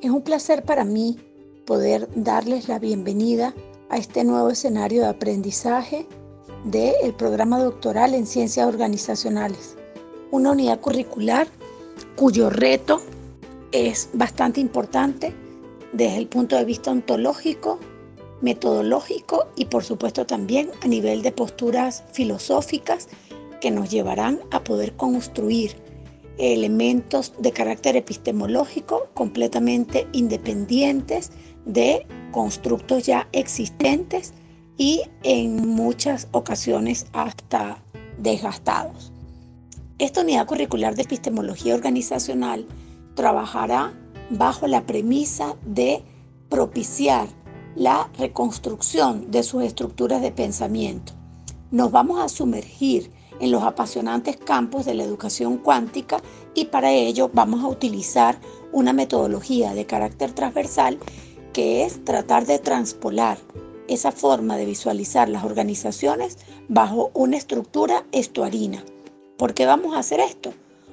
Es un placer para mí poder darles la bienvenida a este nuevo escenario de aprendizaje del programa doctoral en ciencias organizacionales, una unidad curricular cuyo reto es bastante importante desde el punto de vista ontológico, metodológico y por supuesto también a nivel de posturas filosóficas que nos llevarán a poder construir elementos de carácter epistemológico completamente independientes de constructos ya existentes y en muchas ocasiones hasta desgastados. Esta unidad curricular de epistemología organizacional trabajará bajo la premisa de propiciar la reconstrucción de sus estructuras de pensamiento. Nos vamos a sumergir en los apasionantes campos de la educación cuántica y para ello vamos a utilizar una metodología de carácter transversal que es tratar de transpolar esa forma de visualizar las organizaciones bajo una estructura estuarina. ¿Por qué vamos a hacer esto?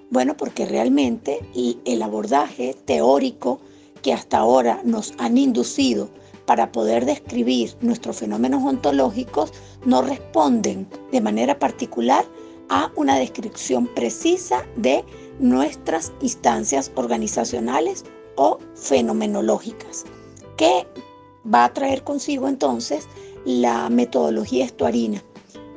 Bueno, porque realmente el abordaje teórico que hasta ahora nos han inducido para poder describir nuestros fenómenos ontológicos no responden de manera particular a una descripción precisa de nuestras instancias organizacionales o fenomenológicas, que va a traer consigo entonces la metodología estuarina,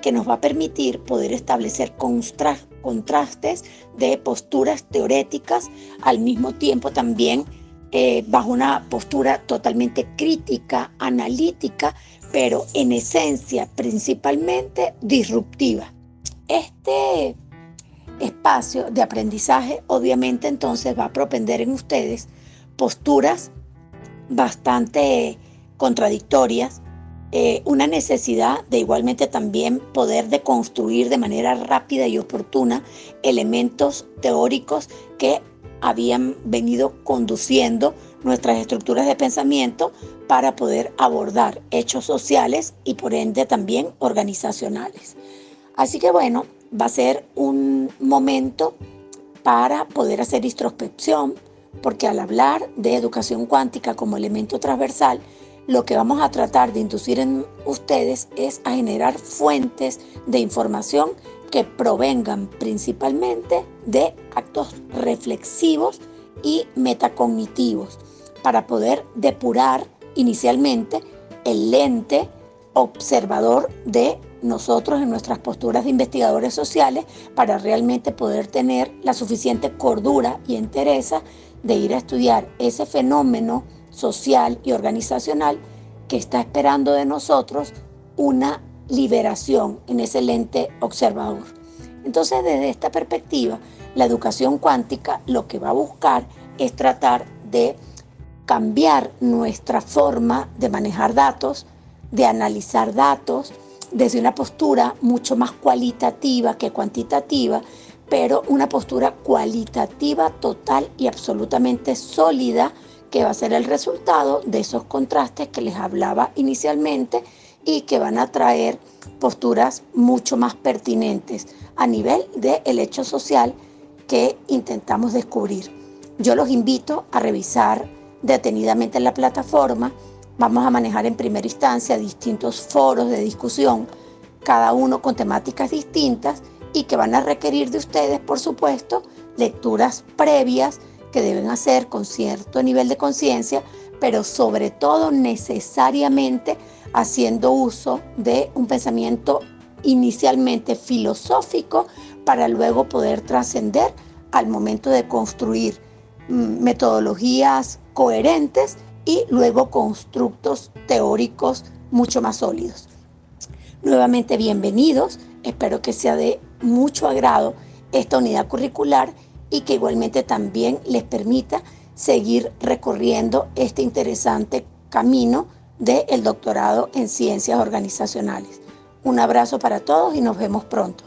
que nos va a permitir poder establecer contrastes de posturas teoréticas, al mismo tiempo también eh, bajo una postura totalmente crítica, analítica, pero en esencia principalmente disruptiva. Este espacio de aprendizaje obviamente entonces va a propender en ustedes posturas bastante contradictorias, eh, una necesidad de igualmente también poder deconstruir de manera rápida y oportuna elementos teóricos que habían venido conduciendo nuestras estructuras de pensamiento para poder abordar hechos sociales y por ende también organizacionales. Así que bueno, va a ser un momento para poder hacer introspección, porque al hablar de educación cuántica como elemento transversal, lo que vamos a tratar de inducir en ustedes es a generar fuentes de información que provengan principalmente de actos reflexivos y metacognitivos para poder depurar inicialmente el lente observador de nosotros en nuestras posturas de investigadores sociales para realmente poder tener la suficiente cordura y entereza de ir a estudiar ese fenómeno social y organizacional que está esperando de nosotros una liberación en ese lente observador. Entonces, desde esta perspectiva, la educación cuántica lo que va a buscar es tratar de cambiar nuestra forma de manejar datos, de analizar datos desde una postura mucho más cualitativa que cuantitativa, pero una postura cualitativa total y absolutamente sólida que va a ser el resultado de esos contrastes que les hablaba inicialmente y que van a traer posturas mucho más pertinentes a nivel del hecho social que intentamos descubrir. Yo los invito a revisar detenidamente la plataforma. Vamos a manejar en primera instancia distintos foros de discusión, cada uno con temáticas distintas y que van a requerir de ustedes, por supuesto, lecturas previas que deben hacer con cierto nivel de conciencia, pero sobre todo necesariamente haciendo uso de un pensamiento inicialmente filosófico para luego poder trascender al momento de construir mm, metodologías coherentes y luego constructos teóricos mucho más sólidos. Nuevamente bienvenidos, espero que sea de mucho agrado esta unidad curricular y que igualmente también les permita seguir recorriendo este interesante camino del doctorado en ciencias organizacionales. Un abrazo para todos y nos vemos pronto.